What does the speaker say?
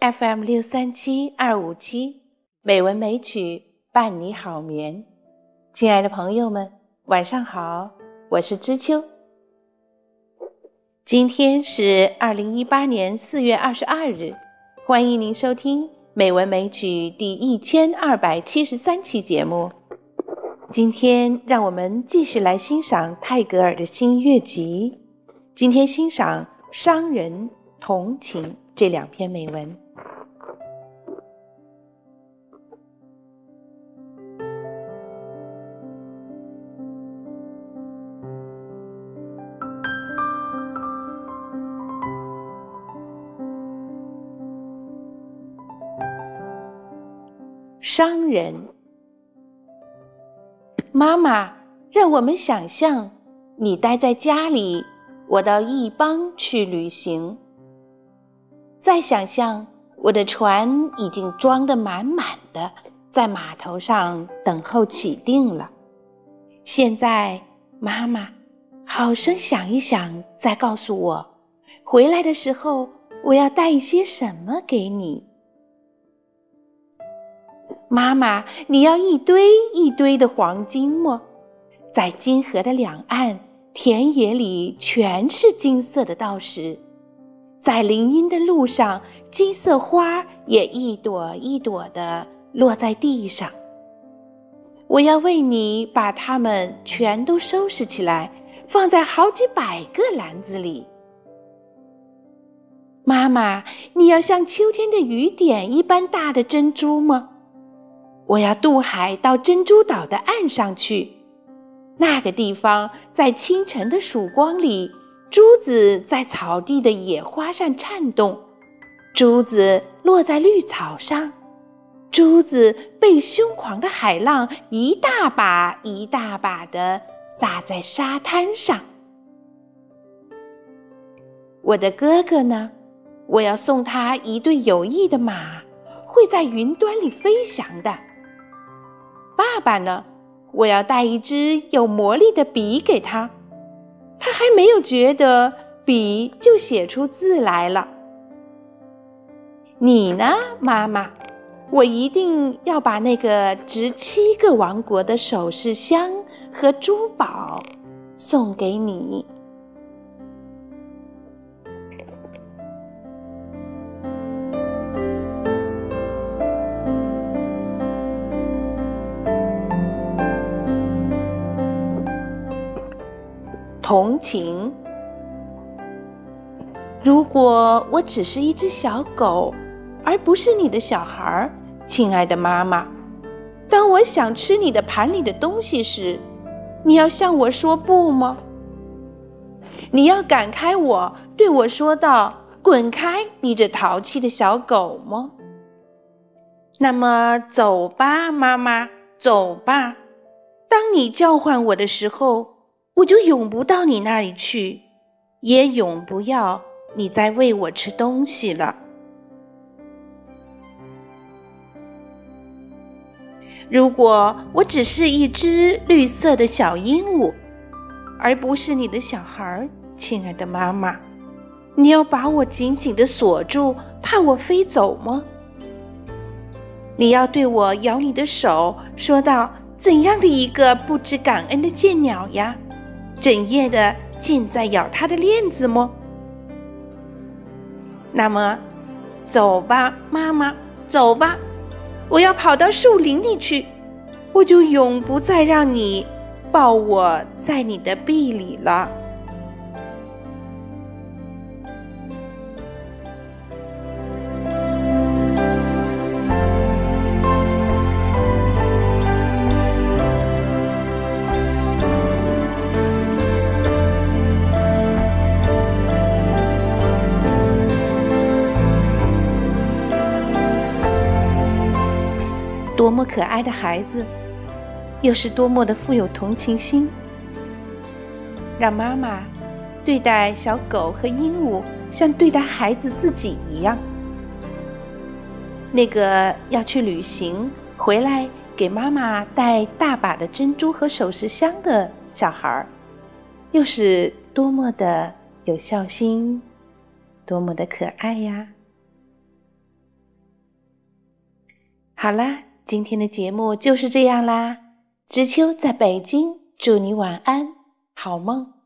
FM 六三七二五七美文美曲伴你好眠。亲爱的朋友们，晚上好，我是知秋。今天是二零一八年四月二十二日，欢迎您收听美文美曲第一千二百七十三期节目。今天让我们继续来欣赏泰戈尔的新月集。今天欣赏《商人》《同情》这两篇美文。商人，妈妈，让我们想象你待在家里。我到异邦去旅行。再想象，我的船已经装得满满的，在码头上等候起定了。现在，妈妈，好生想一想，再告诉我，回来的时候我要带一些什么给你。妈妈，你要一堆一堆的黄金吗？在金河的两岸。田野里全是金色的稻石，在林荫的路上，金色花也一朵一朵的落在地上。我要为你把它们全都收拾起来，放在好几百个篮子里。妈妈，你要像秋天的雨点一般大的珍珠吗？我要渡海到珍珠岛的岸上去。那个地方，在清晨的曙光里，珠子在草地的野花上颤动，珠子落在绿草上，珠子被凶狂的海浪一大把一大把的洒在沙滩上。我的哥哥呢？我要送他一对有翼的马，会在云端里飞翔的。爸爸呢？我要带一支有魔力的笔给他，他还没有觉得笔就写出字来了。你呢，妈妈？我一定要把那个值七个王国的首饰箱和珠宝送给你。同情。如果我只是一只小狗，而不是你的小孩儿，亲爱的妈妈，当我想吃你的盘里的东西时，你要向我说不吗？你要赶开我，对我说道：“滚开，你这淘气的小狗吗？”那么走吧，妈妈，走吧。当你叫唤我的时候。我就永不到你那里去，也永不要你再喂我吃东西了。如果我只是一只绿色的小鹦鹉，而不是你的小孩儿，亲爱的妈妈，你要把我紧紧的锁住，怕我飞走吗？你要对我咬你的手，说道：“怎样的一个不知感恩的贱鸟呀！”整夜的尽在咬它的链子么？那么，走吧，妈妈，走吧，我要跑到树林里去，我就永不再让你抱我在你的臂里了。多么可爱的孩子，又是多么的富有同情心。让妈妈对待小狗和鹦鹉，像对待孩子自己一样。那个要去旅行回来给妈妈带大把的珍珠和首饰箱的小孩儿，又是多么的有孝心，多么的可爱呀！好啦，今天的节目就是这样啦。知秋在北京，祝你晚安，好梦。